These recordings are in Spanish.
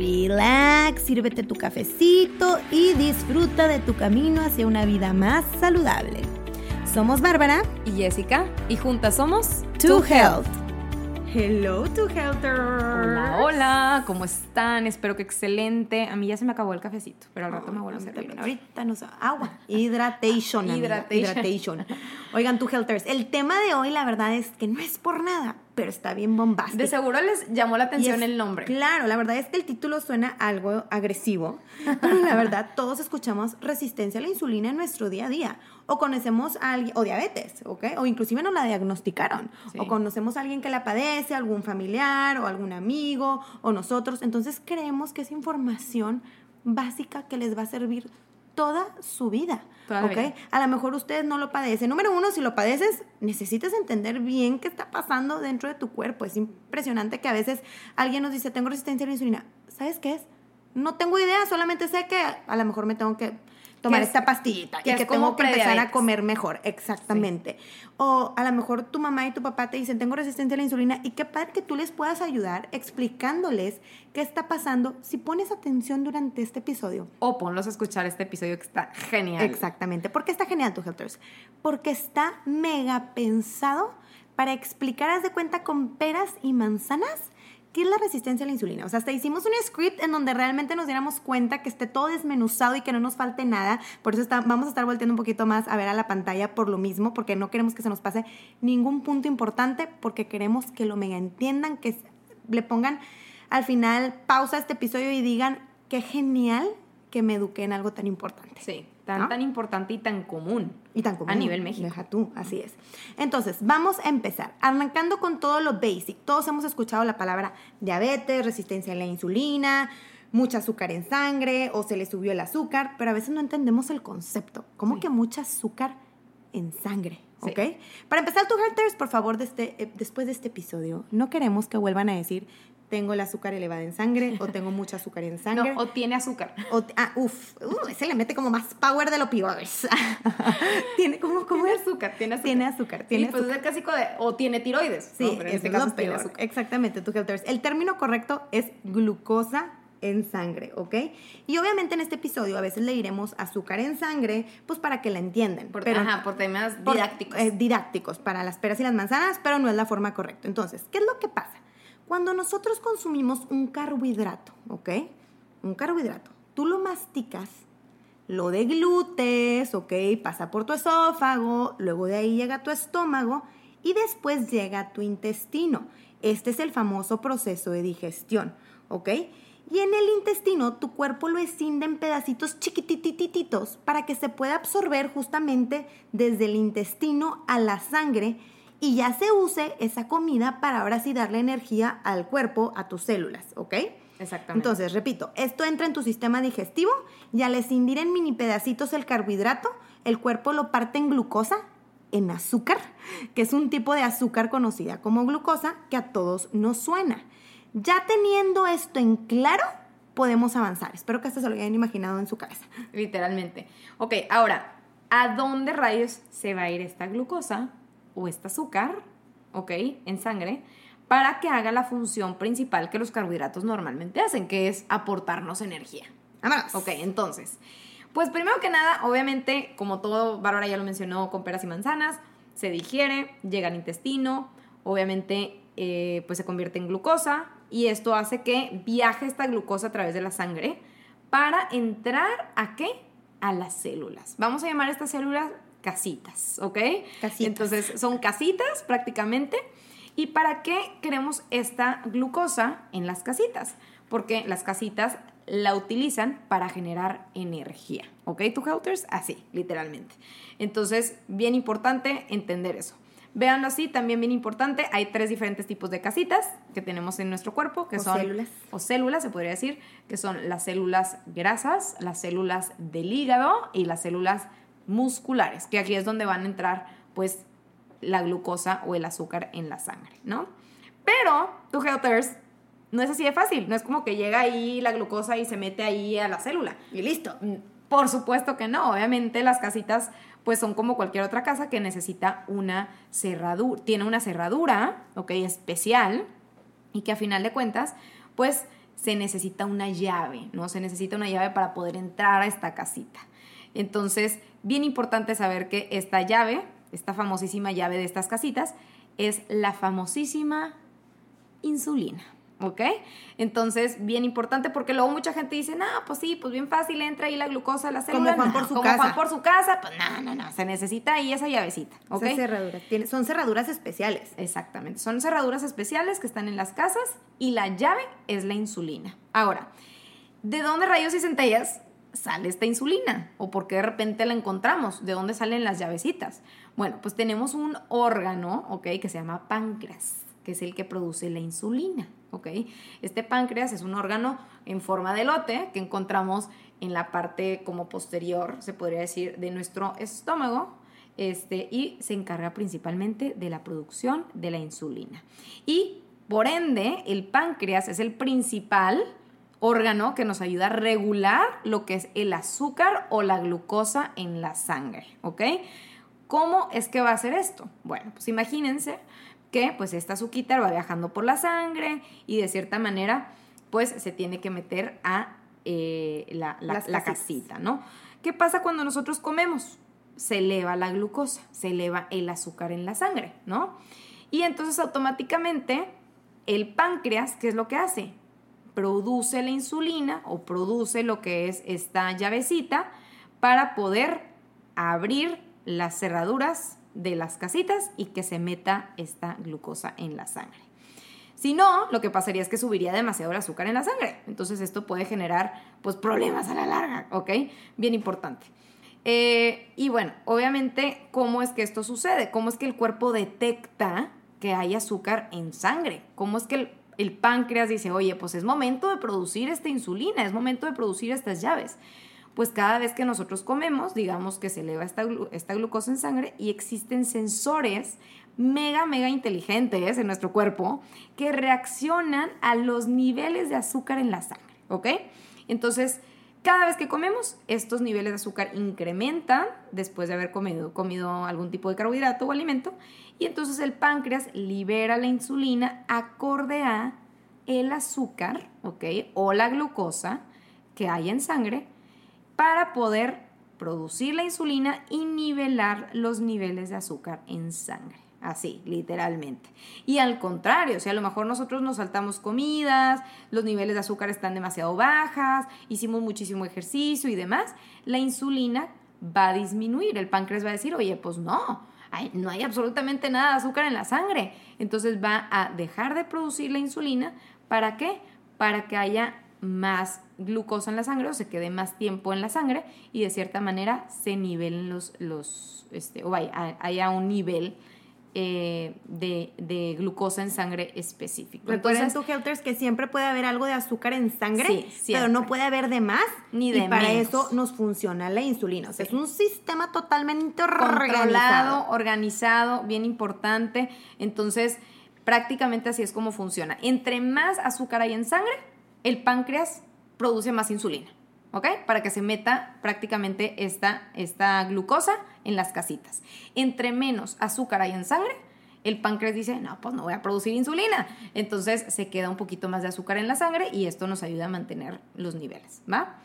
relax, sírvete tu cafecito y disfruta de tu camino hacia una vida más saludable. Somos Bárbara y Jessica y juntas somos To Health. Hello, To Healthers. Hola, hola, ¿cómo están? Espero que excelente. A mí ya se me acabó el cafecito, pero al rato me vuelvo a servir. Ahorita nos agua. Hydration. Hydration. Oigan, To Healthers, el tema de hoy la verdad es que no es por nada, pero está bien bombástico. De seguro les llamó la atención el nombre. Claro, la verdad es que el título suena algo agresivo, pero la verdad todos escuchamos resistencia a la insulina en nuestro día a día. O conocemos a alguien, o diabetes, ¿ok? O inclusive nos la diagnosticaron. O conocemos a alguien que la padece, algún familiar o algún amigo, o nosotros. Entonces creemos que es información básica que les va a servir toda su vida. A lo mejor ustedes no lo padecen. Número uno, si lo padeces, necesitas entender bien qué está pasando dentro de tu cuerpo. Es impresionante que a veces alguien nos dice, tengo resistencia a la insulina. ¿Sabes qué es? No tengo idea, solamente sé que a lo mejor me tengo que tomar esta pastillita y que tengo que empezar a comer mejor. Exactamente. O a lo mejor tu mamá y tu papá te dicen, tengo resistencia a la insulina y qué padre que tú les puedas ayudar explicándoles qué está pasando si pones atención durante este episodio. O ponlos a escuchar este episodio que está genial. Exactamente. ¿Por qué está genial, tu Helters? Porque está mega pensado para explicar, haz de cuenta, con peras y manzanas ¿Qué es la resistencia a la insulina? O sea, hasta hicimos un script en donde realmente nos diéramos cuenta que esté todo desmenuzado y que no nos falte nada. Por eso está, vamos a estar volteando un poquito más a ver a la pantalla por lo mismo, porque no queremos que se nos pase ningún punto importante, porque queremos que lo mega entiendan, que le pongan al final pausa este episodio y digan, qué genial que me eduqué en algo tan importante. Sí, tan, tan importante y tan común. Y tan común. A nivel México. Deja tú, así es. Entonces, vamos a empezar. Arrancando con todo lo basic. Todos hemos escuchado la palabra diabetes, resistencia a la insulina, mucha azúcar en sangre o se le subió el azúcar, pero a veces no entendemos el concepto. ¿Cómo que mucha azúcar en sangre? ¿Ok? Para empezar, tu Hearters, por favor, este, eh, después de este episodio, no queremos que vuelvan a decir tengo el azúcar elevada en sangre o tengo mucha azúcar en sangre. No, o tiene azúcar. O, ah, uf, uh, ese le mete como más power de lo opioides. tiene como, como tiene azúcar, tiene azúcar. Tiene azúcar, tiene pues es casi de, o tiene tiroides. Sí, en este caso tiene azúcar. Exactamente, tu El término correcto es glucosa en sangre, ¿ok? Y obviamente en este episodio a veces le iremos azúcar en sangre, pues para que la entiendan. Por, ajá, por temas didácticos. Eh, didácticos, para las peras y las manzanas, pero no es la forma correcta. Entonces, ¿qué es lo que pasa? Cuando nosotros consumimos un carbohidrato, ¿ok? Un carbohidrato, tú lo masticas, lo deglutes, ¿ok? Pasa por tu esófago, luego de ahí llega a tu estómago y después llega a tu intestino. Este es el famoso proceso de digestión, ¿ok? Y en el intestino tu cuerpo lo escinde en pedacitos chiquititititos para que se pueda absorber justamente desde el intestino a la sangre y ya se use esa comida para ahora sí darle energía al cuerpo, a tus células, ¿ok? Exactamente. Entonces, repito, esto entra en tu sistema digestivo y al escindir en mini pedacitos el carbohidrato, el cuerpo lo parte en glucosa, en azúcar, que es un tipo de azúcar conocida como glucosa que a todos nos suena. Ya teniendo esto en claro, podemos avanzar. Espero que esto se lo hayan imaginado en su cabeza. Literalmente. Ok, ahora, ¿a dónde rayos se va a ir esta glucosa o este azúcar, ¿ok? En sangre, para que haga la función principal que los carbohidratos normalmente hacen, que es aportarnos energía. Vámonos. Ok, entonces, pues primero que nada, obviamente, como todo, Bárbara ya lo mencionó, con peras y manzanas, se digiere, llega al intestino, obviamente, eh, pues se convierte en glucosa y esto hace que viaje esta glucosa a través de la sangre para entrar a qué? A las células. Vamos a llamar a estas células casitas, ¿ok? Casitas. Entonces son casitas prácticamente. ¿Y para qué queremos esta glucosa en las casitas? Porque las casitas la utilizan para generar energía, ¿ok? ¿Tu Helters? Así, literalmente. Entonces, bien importante entender eso. Véanlo así, también bien importante, hay tres diferentes tipos de casitas que tenemos en nuestro cuerpo, que O son células. o células, se podría decir, que son las células grasas, las células del hígado y las células musculares, que aquí es donde van a entrar pues la glucosa o el azúcar en la sangre, ¿no? Pero, tu Helters, no es así de fácil, no es como que llega ahí la glucosa y se mete ahí a la célula. Y listo. Mm, Por supuesto que no, obviamente las casitas pues son como cualquier otra casa que necesita una cerradura, tiene una cerradura, ok, especial y que a final de cuentas pues se necesita una llave, ¿no? Se necesita una llave para poder entrar a esta casita. Entonces, bien importante saber que esta llave, esta famosísima llave de estas casitas, es la famosísima insulina. ¿Ok? Entonces, bien importante porque luego mucha gente dice, no, pues sí, pues bien fácil, entra ahí la glucosa a la célula. Juan No, por su como casa. Juan por su casa, pues no, no, no, se necesita ahí esa llavecita. ¿Ok? Tiene- son cerraduras especiales. Exactamente. Son cerraduras especiales que están en las casas y la llave es la insulina. Ahora, ¿de dónde rayos y centellas sale esta insulina? ¿O por qué de repente la encontramos? ¿De dónde salen las llavecitas? Bueno, pues tenemos un órgano, ¿ok? Que se llama páncreas, que es el que produce la insulina, ¿ok? Este páncreas es un órgano en forma de lote que encontramos en la parte como posterior, se podría decir, de nuestro estómago, este, y se encarga principalmente de la producción de la insulina. Y por ende, el páncreas es el principal órgano que nos ayuda a regular lo que es el azúcar o la glucosa en la sangre, ¿ok? ¿Cómo es que va a hacer esto? Bueno, pues imagínense que pues esta azúcar va viajando por la sangre y de cierta manera pues se tiene que meter a eh, la, la- la casita, ¿no? ¿Qué pasa cuando nosotros comemos? Se eleva la glucosa, se eleva el azúcar en la sangre, ¿no? Y entonces automáticamente el páncreas, ¿qué es lo que hace? Produce la insulina o produce lo que es esta llavecita para poder abrir las cerraduras de las casitas y que se meta esta glucosa en la sangre. Si no, lo que pasaría es que subiría demasiado el azúcar en la sangre. Entonces esto puede generar pues problemas a la larga, ¿ok? Bien importante. Eh, y bueno, obviamente, ¿cómo es que esto sucede? ¿Cómo es que el cuerpo detecta que hay azúcar en sangre? ¿Cómo es que el, el páncreas dice, oye, pues es momento de producir esta insulina, es momento de producir estas llaves? Pues cada vez que nosotros comemos, digamos que se eleva esta, esta glucosa en sangre y existen sensores mega, mega inteligentes en nuestro cuerpo que reaccionan a los niveles de azúcar en la sangre, ¿ok? Entonces, cada vez que comemos, estos niveles de azúcar incrementan después de haber comido, comido algún tipo de carbohidrato o alimento y entonces el páncreas libera la insulina acorde a el azúcar, ¿ok? O la glucosa que hay en sangre para poder producir la insulina y nivelar los niveles de azúcar en sangre. Así, literalmente. Y al contrario, o sea, a lo mejor nosotros nos saltamos comidas, los niveles de azúcar están demasiado bajas, hicimos muchísimo ejercicio y demás, la insulina va a disminuir. El páncreas va a decir, oye, pues no, no hay absolutamente nada de azúcar en la sangre. Entonces va a dejar de producir la insulina. ¿Para qué? Para que haya más glucosa en la sangre o se quede más tiempo en la sangre y de cierta manera se nivelen los, los este, o vaya, ha- haya un nivel eh, de, de glucosa en sangre específico. Recuerden tu Helters que siempre puede haber algo de azúcar en sangre, Sí, pero no puede haber de más. Ni y de para menos. eso nos funciona la insulina. O sea, Sí. es un sistema totalmente controlado, organizado. organizado, bien importante. Entonces, prácticamente así es como funciona. Entre más azúcar hay en sangre, el páncreas produce más insulina, ¿ok? Para que se meta prácticamente esta, esta glucosa en las casitas. Entre menos azúcar hay en sangre, el páncreas dice, no, pues no voy a producir insulina. Entonces se queda un poquito más de azúcar en la sangre y esto nos ayuda a mantener los niveles, ¿va?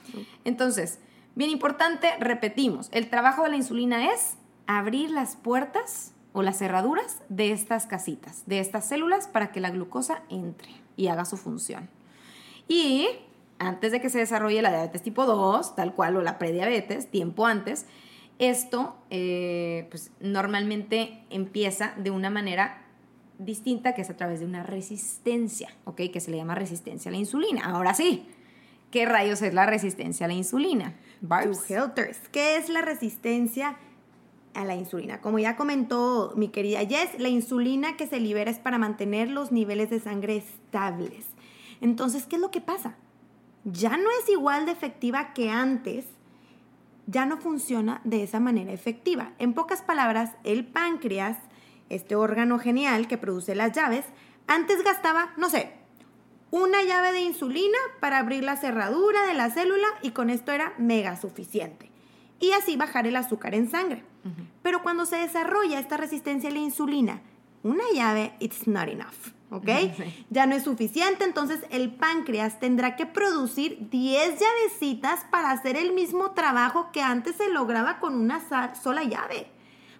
Entonces, bien importante, repetimos, el trabajo de la insulina es abrir las puertas o las cerraduras de estas casitas, de estas células para que la glucosa entre y haga su función. Y antes de que se desarrolle la diabetes tipo 2, tal cual, o la prediabetes, tiempo antes, esto eh, pues, normalmente empieza de una manera distinta, que es a través de una resistencia, ¿ok? Que se le llama resistencia a la insulina. Ahora sí, ¿qué rayos es la resistencia a la insulina? Barbs. ¿Qué es la resistencia a la insulina. Como ya comentó mi querida Jess, la insulina que se libera es para mantener los niveles de sangre estables. Entonces, ¿qué es lo que pasa? Ya no es igual de efectiva que antes, ya no funciona de esa manera efectiva. En pocas palabras, el páncreas, este órgano genial que produce las llaves, antes gastaba, no sé, una llave de insulina para abrir la cerradura de la célula y con esto era mega suficiente. Y así bajar el azúcar en sangre. Pero cuando se desarrolla esta resistencia a la insulina, una llave, it's not enough. ¿Ok? Ya no es suficiente, entonces el páncreas tendrá que producir 10 llavecitas para hacer el mismo trabajo que antes se lograba con una sola llave.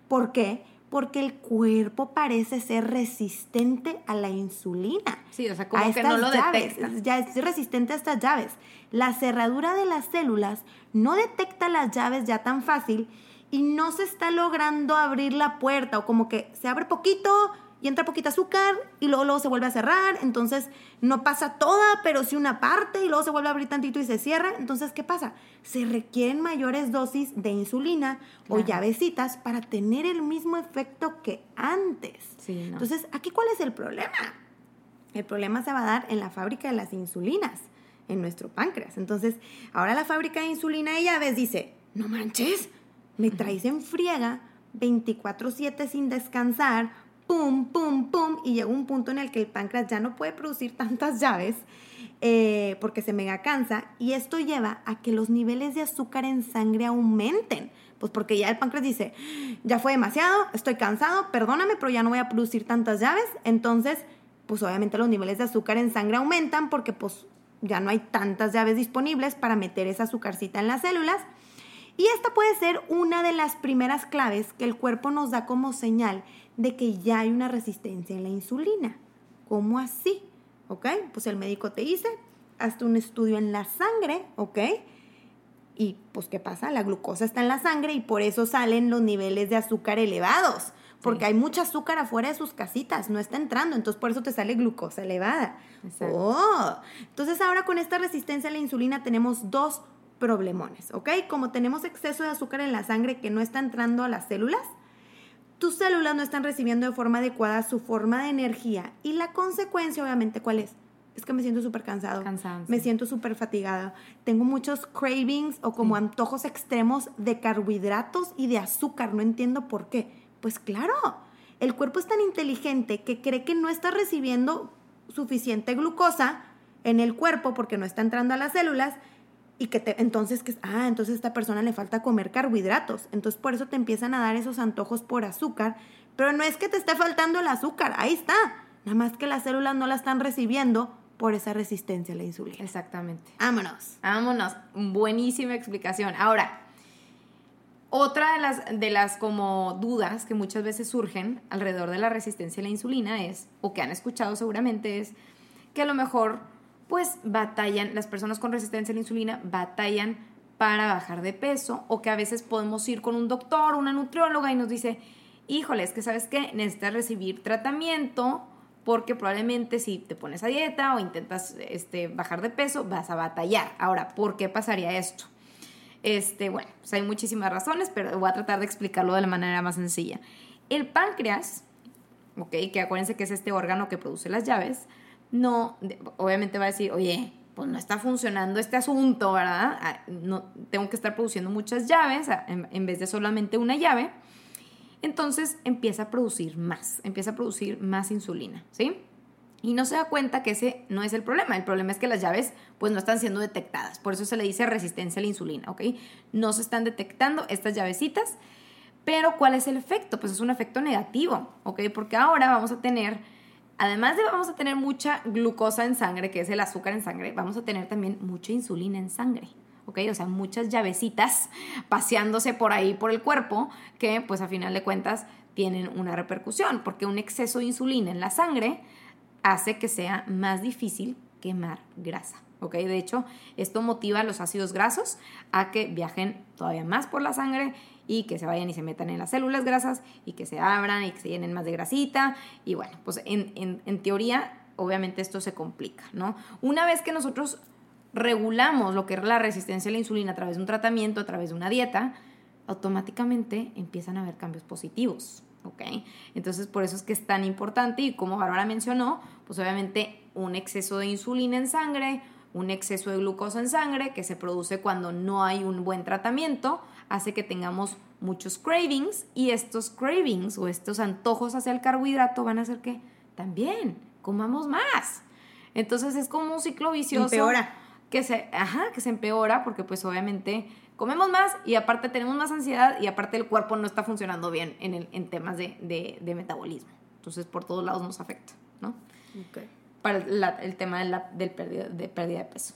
¿Por qué? Porque el cuerpo parece ser resistente a la insulina. Sí, o sea, como que no lo detecta. Ya es resistente a estas llaves. La cerradura de las células no detecta las llaves ya tan fácil y no se está logrando abrir la puerta o como que se abre poquito, y entra poquito azúcar y luego, luego se vuelve a cerrar, entonces no pasa toda, pero sí una parte y luego se vuelve a abrir tantito y se cierra. Entonces, ¿qué pasa? Se requieren mayores dosis de insulina o llavecitas para tener el mismo efecto que antes. Entonces, ¿aquí cuál es el problema? El problema se va a dar en la fábrica de las insulinas, en nuestro páncreas. Entonces, ahora la fábrica de insulina y llaves dice, no manches, me traes en friega 24/7 sin descansar pum, pum, pum, y llega un punto en el que el páncreas ya no puede producir tantas llaves eh, porque se mega cansa y esto lleva a que los niveles de azúcar en sangre aumenten. Pues porque ya el páncreas dice, ya fue demasiado, estoy cansado, perdóname, pero ya no voy a producir tantas llaves. Entonces, pues obviamente los niveles de azúcar en sangre aumentan porque pues ya no hay tantas llaves disponibles para meter esa azúcarcita en las células. Y esta puede ser una de las primeras claves que el cuerpo nos da como señal de que ya hay una resistencia en la insulina. ¿Cómo así? ¿Ok? Pues el médico te dice, hazte un estudio en la sangre, ¿ok? Y pues ¿qué pasa? La glucosa está en la sangre y por eso salen los niveles de azúcar elevados. Porque hay mucha azúcar afuera de sus casitas, no está entrando, entonces por eso te sale glucosa elevada. Oh. Entonces ahora con esta resistencia a la insulina tenemos dos problemones, ¿ok? Como tenemos exceso de azúcar en la sangre que no está entrando a las células, tus células no están recibiendo de forma adecuada su forma de energía. Y la consecuencia, obviamente, ¿cuál es? Es que me siento súper cansado. Me siento súper fatigada. Tengo muchos cravings o como antojos extremos de carbohidratos y de azúcar. No entiendo por qué. Pues claro, el cuerpo es tan inteligente que cree que no está recibiendo suficiente glucosa en el cuerpo porque no está entrando a las células y que te, entonces, que, ah, entonces a esta persona le falta comer carbohidratos. Entonces por eso te empiezan a dar esos antojos por azúcar. Pero no es que te esté faltando el azúcar, ahí está. Nada más que las células no la están recibiendo por esa resistencia a la insulina. Exactamente. Vámonos. Vámonos. Buenísima explicación. Ahora, otra de las, de las como dudas que muchas veces surgen alrededor de la resistencia a la insulina es, o que han escuchado seguramente, es que a lo mejor pues batallan, las personas con resistencia a la insulina batallan para bajar de peso o que a veces podemos ir con un doctor, una nutrióloga y nos dice, híjole, es que sabes que necesitas recibir tratamiento porque probablemente si te pones a dieta o intentas este, bajar de peso vas a batallar. Ahora, ¿por qué pasaría esto? Este, bueno, pues hay muchísimas razones, pero voy a tratar de explicarlo de la manera más sencilla. El páncreas, ok, que acuérdense que es este órgano que produce las llaves, no, obviamente va a decir, oye, pues no está funcionando este asunto, ¿verdad? Ah, no, tengo que estar produciendo muchas llaves en, vez de solamente una llave. Entonces empieza a producir más, empieza a producir más insulina, ¿sí? Y no se da cuenta que ese no es el problema. El problema es que las llaves pues no están siendo detectadas. Por eso se le dice resistencia a la insulina, ¿ok? No se están detectando estas llavecitas. Pero ¿cuál es el efecto? Pues es un efecto negativo, ¿ok? Porque ahora vamos a tener además de vamos a tener mucha glucosa en sangre, que es el azúcar en sangre, vamos a tener también mucha insulina en sangre. ¿ok? O sea, muchas llavecitas paseándose por ahí por el cuerpo que pues a final de cuentas tienen una repercusión, porque un exceso de insulina en la sangre hace que sea más difícil quemar grasa. ¿Ok? De hecho, esto motiva a los ácidos grasos a que viajen todavía más por la sangre y que se vayan y se metan en las células grasas y que se abran y que se llenen más de grasita. Y bueno, pues en, en teoría, obviamente esto se complica, ¿no? Una vez que nosotros regulamos lo que es la resistencia a la insulina a través de un tratamiento, a través de una dieta, automáticamente empiezan a haber cambios positivos. ¿ok? Entonces, por eso es que es tan importante y como Bárbara mencionó, pues obviamente un exceso de insulina en sangre, un exceso de glucosa en sangre que se produce cuando no hay un buen tratamiento, hace que tengamos muchos cravings y estos cravings o estos antojos hacia el carbohidrato van a hacer que también comamos más. Entonces es como un ciclo vicioso. Empeora. Que se, ajá, que se empeora porque pues obviamente comemos más y aparte tenemos más ansiedad y aparte el cuerpo no está funcionando bien en, el, en temas de, de, metabolismo. Entonces por todos lados nos afecta, ¿no? Okay. Para el tema de, la, del pérdida, de pérdida de peso.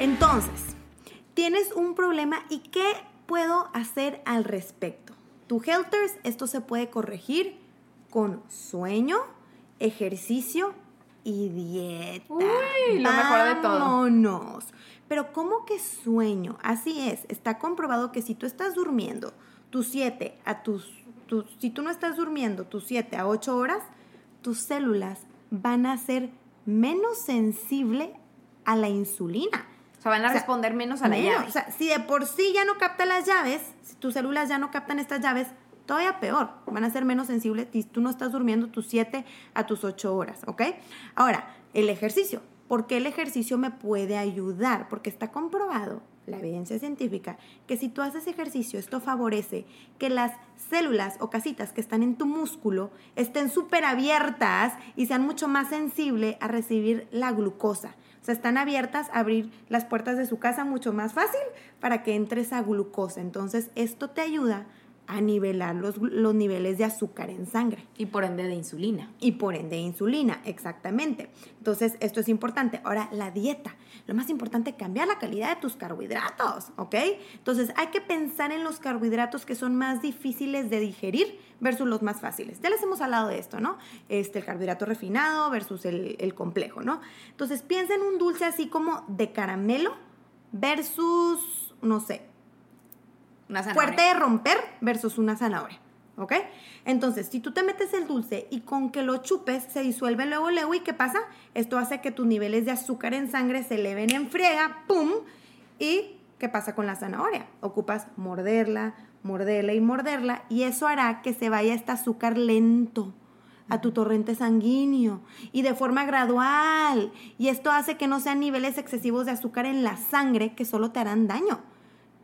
Entonces, tienes un problema y ¿qué puedo hacer al respecto? Tu Helters, esto se puede corregir con sueño, ejercicio y dieta. Uy, lo mejor de todo. Vámonos. Pero ¿cómo que sueño? Así es, está comprobado que si tú estás durmiendo tus 7 a tus, tus, si tú no estás durmiendo tus 7 a 8 horas, tus células van a ser menos sensibles a la insulina sea, van a responder menos a la llave. O sea, si de por sí ya no capta las llaves, si tus células ya no captan estas llaves, todavía peor, van a ser menos sensibles si tú no estás durmiendo tus 7 a tus 8 horas, ¿ok? Ahora, el ejercicio. ¿Por qué el ejercicio me puede ayudar? Porque está comprobado, la evidencia científica, que si tú haces ejercicio, esto favorece que las células o casitas que están en tu músculo estén súper abiertas y sean mucho más sensibles a recibir la glucosa. Están abiertas a abrir las puertas de su casa mucho más fácil para que entres a glucosa. Entonces, esto te ayuda a nivelar los, los, niveles de azúcar en sangre. Y por ende de insulina. Y por ende de insulina, exactamente. Entonces, esto es importante. Ahora, la dieta. Lo más importante es cambiar la calidad de tus carbohidratos, ¿ok? Entonces, hay que pensar en los carbohidratos que son más difíciles de digerir versus los más fáciles. Ya les hemos hablado de esto, ¿no? Este, el carbohidrato refinado versus el, el complejo, ¿no? Entonces, piensa en un dulce así como de caramelo versus, no sé, fuerte de romper versus una zanahoria. ¿Ok? Entonces, si tú te metes el dulce y con que lo chupes se disuelve luego, luego, ¿y qué pasa? Esto hace que tus niveles de azúcar en sangre se eleven en friega, ¡pum! ¿Y qué pasa con la zanahoria? Ocupas morderla, morderla y morderla, y eso hará que se vaya este azúcar lento a tu torrente sanguíneo y de forma gradual. Y esto hace que no sean niveles excesivos de azúcar en la sangre que solo te harán daño.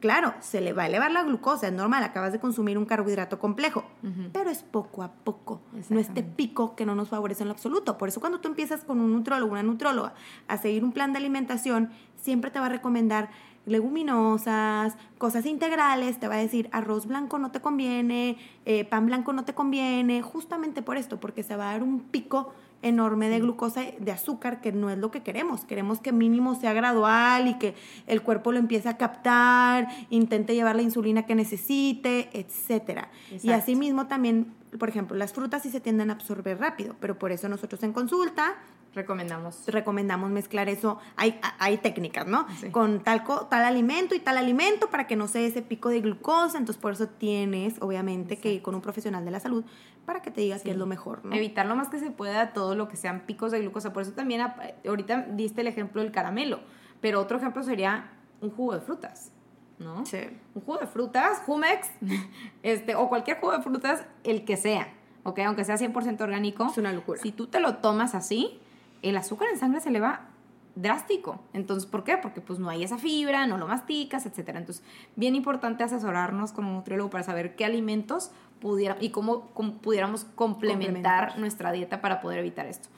Claro, se le va a elevar la glucosa, es normal, acabas de consumir un carbohidrato complejo, pero es poco a poco, no este pico que no nos favorece en lo absoluto. Por eso cuando tú empiezas con un nutrólogo, una nutróloga, a seguir un plan de alimentación, siempre te va a recomendar leguminosas, cosas integrales, te va a decir arroz blanco no te conviene, eh, pan blanco no te conviene, justamente por esto, porque se va a dar un pico enorme de glucosa, de azúcar, que no es lo que queremos. Queremos que mínimo sea gradual y que el cuerpo lo empiece a captar, intente llevar la insulina que necesite, etc. Y asimismo también, por ejemplo, las frutas sí se tienden a absorber rápido, pero por eso nosotros en consulta Recomendamos. Recomendamos mezclar eso. Hay, hay técnicas, ¿no? Con tal, tal alimento y tal alimento para que no se ese pico de glucosa. Entonces, por eso tienes, obviamente, que ir con un profesional de la salud para que te digas que es lo mejor, ¿no? Evitar lo más que se pueda todo lo que sean picos de glucosa. Por eso también, ahorita diste el ejemplo del caramelo, pero otro ejemplo sería un jugo de frutas. ¿no? Sí. Un jugo de frutas, Jumex, este, o cualquier jugo de frutas, el que sea, ¿ok? Aunque sea 100% orgánico. Es una locura. Si tú te lo tomas así, el azúcar en sangre se le va drástico. Entonces, ¿por qué? Porque pues no hay esa fibra, no lo masticas, etc. Entonces, bien importante asesorarnos como nutriólogo para saber qué alimentos pudiera, y cómo, pudiéramos complementar, nuestra dieta para poder evitar esto.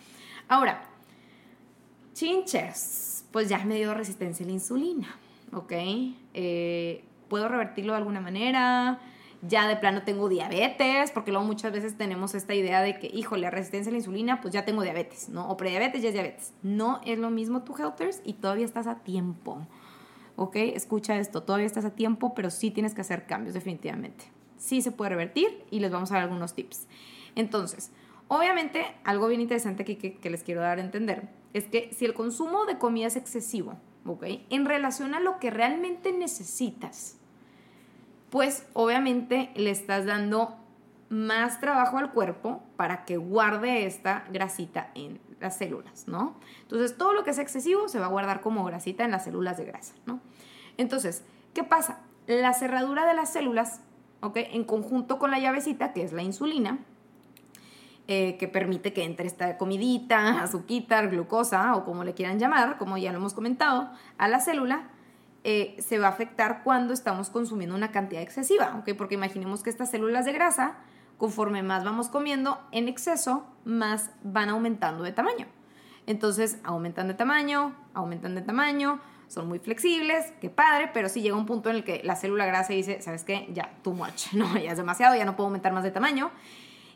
Ahora, chinches, pues ya me dio resistencia a la insulina, ¿ok? Eh, ¿Puedo revertirlo de alguna manera? Ya de plano tengo diabetes, porque luego muchas veces tenemos esta idea de que, híjole, resistencia a la insulina, pues ya tengo diabetes, ¿no? O prediabetes ya es diabetes. No es lo mismo tu Helters y todavía estás a tiempo. ¿ok? Escucha esto, todavía estás a tiempo, pero sí tienes que hacer cambios definitivamente. Sí se puede revertir y les vamos a dar algunos tips. Entonces, obviamente, algo bien interesante que, que les quiero dar a entender es que si el consumo de comida es excesivo, ¿ok? En relación a lo que realmente necesitas, pues obviamente le estás dando más trabajo al cuerpo para que guarde esta grasita en las células, ¿no? Entonces, todo lo que es excesivo se va a guardar como grasita en las células de grasa, ¿no? Entonces, ¿qué pasa? La cerradura de las células, ¿ok? En conjunto con la llavecita, que es la insulina, eh, que permite que entre esta comidita, azuquita, glucosa o como le quieran llamar, como ya lo hemos comentado, a la célula, eh, se va a afectar cuando estamos consumiendo una cantidad excesiva. Porque imaginemos que estas células de grasa conforme más vamos comiendo en exceso, más van aumentando de tamaño. Entonces, aumentan de tamaño, aumentan de tamaño, son muy flexibles, qué padre, pero sí llega un punto en el que la célula grasa dice, ¿sabes qué? Ya, too much, no, ya es demasiado, ya no puedo aumentar más de tamaño.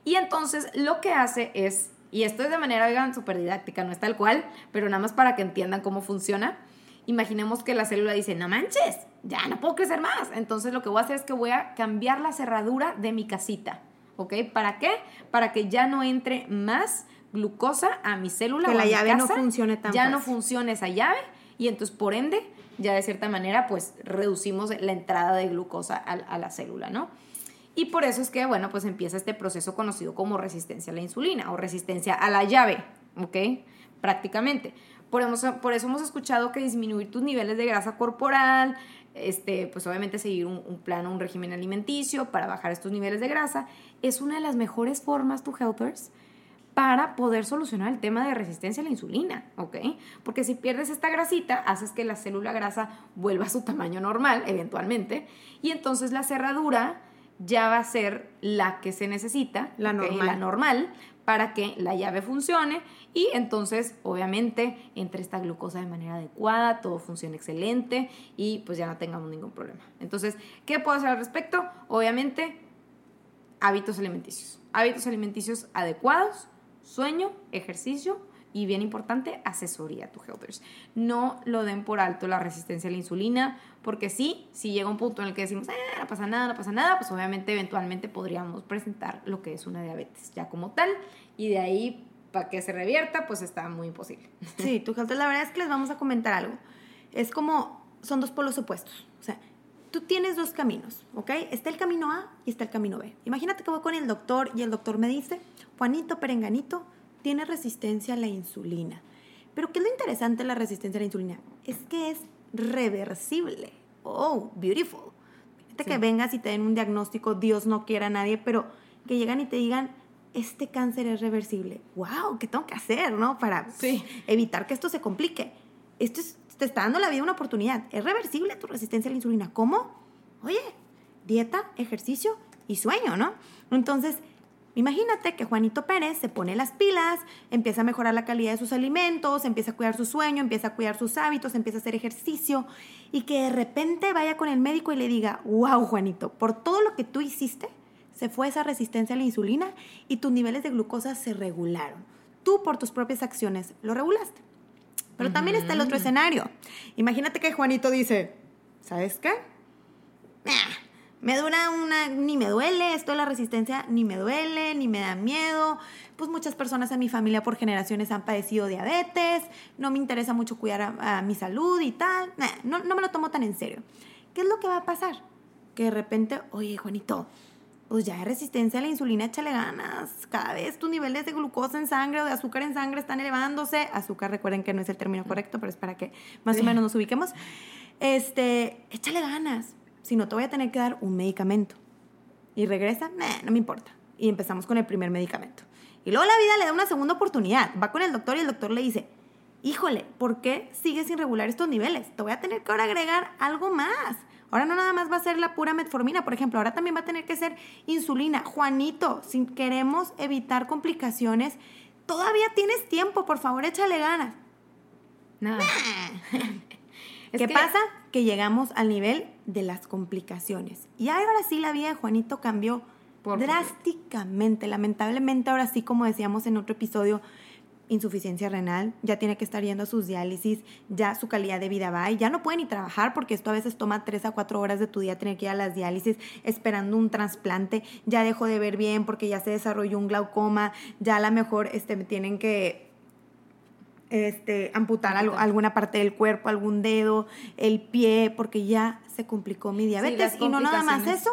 Y entonces lo que hace es, y esto es de manera, oigan, súper didáctica, no es tal cual, pero nada más para que entiendan cómo funciona. Imaginemos que la célula dice, no manches, ya no puedo crecer más. Entonces lo que voy a hacer es que voy a cambiar la cerradura de mi casita. ¿ok? ¿Para qué? Para que ya no entre más glucosa a mi célula. Que la llave no funcione tan Ya no funcione esa llave y entonces por ende ya de cierta manera pues reducimos la entrada de glucosa a, la célula, ¿no? Y por eso es que, bueno, pues empieza este proceso conocido como resistencia a la insulina o resistencia a la llave, ¿ok? Prácticamente. Por eso, por eso hemos escuchado que disminuir tus niveles de grasa corporal, este, pues obviamente seguir un, un plan o un régimen alimenticio para bajar estos niveles de grasa, es una de las mejores formas, tu helpers, para poder solucionar el tema de resistencia a la insulina, ¿ok? Porque si pierdes esta grasita, haces que la célula grasa vuelva a su tamaño normal, eventualmente, y entonces la cerradura ya va a ser la que se necesita, la normal, la normal para que la llave funcione y entonces obviamente entre esta glucosa de manera adecuada, todo funcione excelente y pues ya no tengamos ningún problema. Entonces, ¿qué puedo hacer al respecto? Obviamente, hábitos alimenticios. Hábitos alimenticios adecuados, sueño, ejercicio y bien importante, asesoría a tu helpers. No lo den por alto la resistencia a la insulina, porque sí, si llega un punto en el que decimos, ah, no pasa nada, no pasa nada, pues obviamente eventualmente podríamos presentar lo que es una diabetes ya como tal, y de ahí para que se revierta, pues está muy imposible. Sí, tu helpers, la verdad es que les vamos a comentar algo. Es como, son dos polos opuestos. O sea, tú tienes dos caminos, ¿ok? Está el camino A y está el camino B. Imagínate que voy con el doctor y el doctor me dice, Juanito Perenganito, tiene resistencia a la insulina. Pero ¿qué es lo interesante de la resistencia a la insulina? Es que es reversible. Oh, beautiful. Fíjate que vengas y te den un diagnóstico, Dios no quiera a nadie, pero que llegan y te digan, este cáncer es reversible. ¡Wow! ¿Qué tengo que hacer, no? Para evitar que esto se complique. Esto te está dando la vida una oportunidad. Es reversible tu resistencia a la insulina. ¿Cómo? Oye, dieta, ejercicio y sueño, ¿no? Entonces, Imagínate que Juanito Pérez se pone las pilas, empieza a mejorar la calidad de sus alimentos, empieza a cuidar su sueño, empieza a cuidar sus hábitos, empieza a hacer ejercicio y que de repente vaya con el médico y le diga, wow Juanito, por todo lo que tú hiciste, se fue esa resistencia a la insulina y tus niveles de glucosa se regularon. Tú por tus propias acciones lo regulaste. Pero también está el otro escenario. Imagínate que Juanito dice, ¿sabes qué? Me dura una, ni me duele, esto de la resistencia ni me duele, ni me da miedo. Pues muchas personas en mi familia por generaciones han padecido diabetes, no me interesa mucho cuidar a, mi salud y tal. no, no me lo tomo tan en serio. ¿Qué es lo que va a pasar? Que de repente, oye, Juanito, pues ya hay resistencia a la insulina, échale ganas. Cada vez tus niveles de glucosa en sangre o de azúcar en sangre están elevándose. Azúcar, recuerden que no es el término correcto, pero es para que más o menos nos ubiquemos. Este, échale ganas si no te voy a tener que dar un medicamento. Y regresa, no me importa. Y empezamos con el primer medicamento. Y luego la vida le da una segunda oportunidad. Va con el doctor y el doctor le dice, híjole, ¿por qué sigues sin regular estos niveles? Te voy a tener que ahora agregar algo más. Ahora no nada más va a ser la pura metformina, por ejemplo, ahora también va a tener que ser insulina. Juanito, si queremos evitar complicaciones, todavía tienes tiempo, por favor, échale ganas. Nada. ¿Qué pasa? Que llegamos al nivel de las complicaciones. Y ahora sí la vida de Juanito cambió drásticamente. Lamentablemente ahora sí, como decíamos en otro episodio, insuficiencia renal, ya tiene que estar yendo a sus diálisis, ya su calidad de vida va y ya no puede ni trabajar porque esto a veces toma tres a cuatro horas de tu día tener que ir a las diálisis esperando un trasplante, ya dejó de ver bien porque ya se desarrolló un glaucoma, ya a lo mejor este, tienen que este, amputar alguna parte del cuerpo, algún dedo, el pie, porque ya se complicó mi diabetes. y no nada más eso,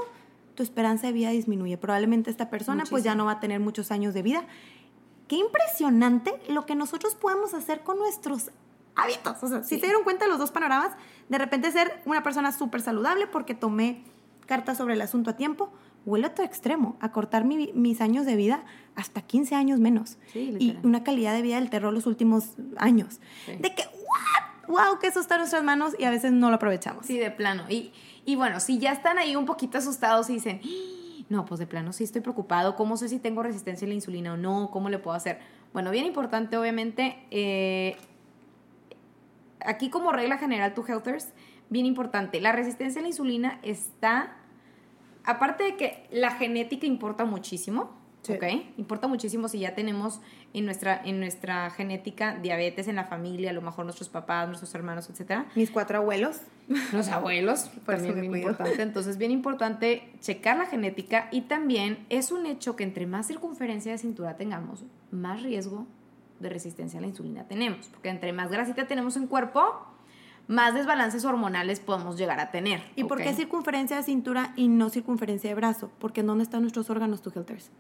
tu esperanza de vida disminuye. Probablemente esta persona pues ya no va a tener muchos años de vida. Qué impresionante lo que nosotros podemos hacer con nuestros hábitos. O sea, si se dieron cuenta los dos panoramas, de repente ser una persona súper saludable porque tomé cartas sobre el asunto a tiempo, o el otro extremo, acortar mis años de vida hasta 15 años menos. y una calidad de vida del terror los últimos años. De que, ¡Wow! Que eso está en nuestras manos y a veces no lo aprovechamos. Sí, de plano. Y, y bueno, si ya están ahí un poquito asustados y dicen, ¡Ah! no, pues de plano sí estoy preocupado, ¿cómo sé si tengo resistencia a la insulina o no? ¿Cómo le puedo hacer? Bueno, bien importante, obviamente, eh, aquí como regla general, tu Healthers, bien importante, la resistencia a la insulina está aparte de que la genética importa muchísimo, ¿ok? Importa muchísimo si ya tenemos en nuestra, en nuestra genética diabetes en la familia, a lo mejor nuestros papás, nuestros hermanos, etcétera. Mis cuatro abuelos. Los abuelos, también bien importante. Entonces, bien importante checar la genética y también es un hecho que entre más circunferencia de cintura tengamos, más riesgo de resistencia a la insulina tenemos. Porque entre más grasita tenemos en cuerpo, más desbalances hormonales podemos llegar a tener. ¿Y por qué circunferencia de cintura y no circunferencia de brazo? Porque ¿en dónde están nuestros órganos, tu Helters?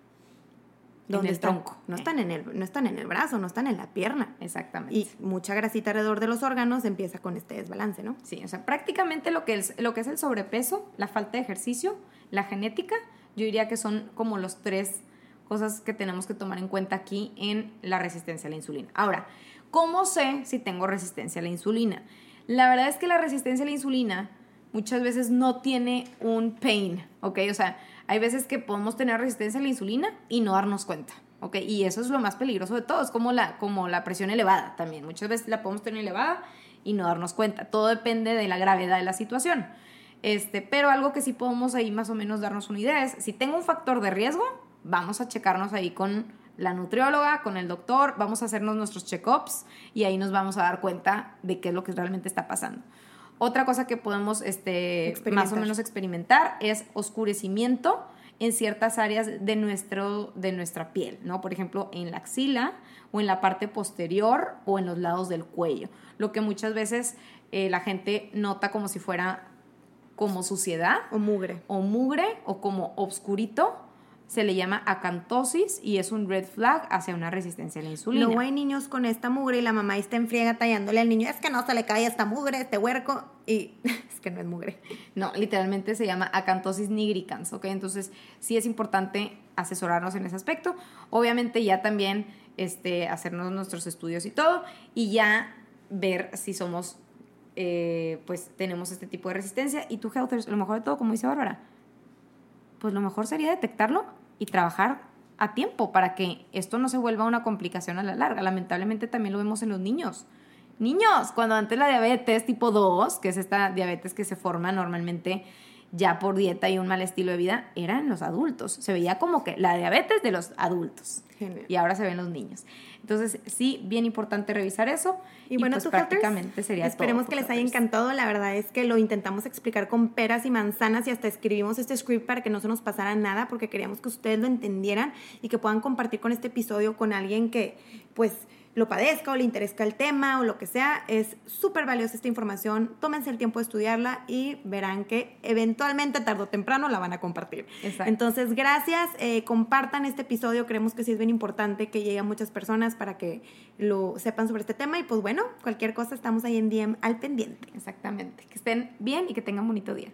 ¿Dónde en el tronco. No están en el, no están en el brazo, no están en la pierna. Exactamente. Y mucha grasita alrededor de los órganos empieza con este desbalance, ¿no? Sí, o sea, prácticamente lo que, es, lo que es el sobrepeso, la falta de ejercicio, la genética, yo diría que son como los tres cosas que tenemos que tomar en cuenta aquí en la resistencia a la insulina. Ahora, ¿cómo sé si tengo resistencia a la insulina? La verdad es que la resistencia a la insulina muchas veces no tiene un pain, ¿ok? O sea, hay veces que podemos tener resistencia a la insulina y no darnos cuenta, ¿ok? Y eso es lo más peligroso de todo, es como la, como la presión elevada también. Muchas veces la podemos tener elevada y no darnos cuenta. Todo depende de la gravedad de la situación. Este, pero algo que sí podemos ahí más o menos darnos una idea es, si tengo un factor de riesgo, vamos a checarnos ahí con la nutrióloga, con el doctor, vamos a hacernos nuestros check-ups y ahí nos vamos a dar cuenta de qué es lo que realmente está pasando. Otra cosa que podemos este, más o menos experimentar es oscurecimiento en ciertas áreas de, nuestro, de nuestra piel, ¿no? Por ejemplo, en la axila o en la parte posterior o en los lados del cuello, lo que muchas veces eh, la gente nota como si fuera como suciedad. O mugre. O mugre o como obscurito se le llama acantosis y es un red flag hacia una resistencia a la insulina. Luego hay niños con esta mugre y la mamá está en friega tallándole al niño, es que no se le cae esta mugre, este huerco, y es que no es mugre. No, literalmente se llama acantosis nigricans, ¿ok? Entonces sí es importante asesorarnos en ese aspecto. Obviamente ya también este, hacernos nuestros estudios y todo, y ya ver si somos, eh, pues tenemos este tipo de resistencia. Y tu healthers, lo mejor de todo, como dice Bárbara, pues lo mejor sería detectarlo y trabajar a tiempo para que esto no se vuelva una complicación a la larga. Lamentablemente también lo vemos en los niños. Niños, cuando antes la diabetes tipo 2, que es esta diabetes que se forma normalmente ya por dieta y un mal estilo de vida, eran los adultos. Se veía como que la diabetes de los adultos. Y ahora se ven los niños. Entonces, sí, bien importante revisar eso. Y, bueno, pues, prácticamente sería Esperemos que les haya encantado. La verdad es que lo intentamos explicar con peras y manzanas y hasta escribimos este script para que no se nos pasara nada porque queríamos que ustedes lo entendieran y que puedan compartir con este episodio con alguien que, pues, lo padezca o le interesa el tema o lo que sea, es súper valiosa esta información. Tómense el tiempo de estudiarla y verán que eventualmente, tarde o temprano, la van a compartir. Entonces, gracias. Eh, compartan este episodio. Creemos que sí es bien importante que llegue a muchas personas para que lo sepan sobre este tema. Y pues bueno, cualquier cosa, estamos ahí en DM al pendiente. Exactamente. Que estén bien y que tengan bonito día.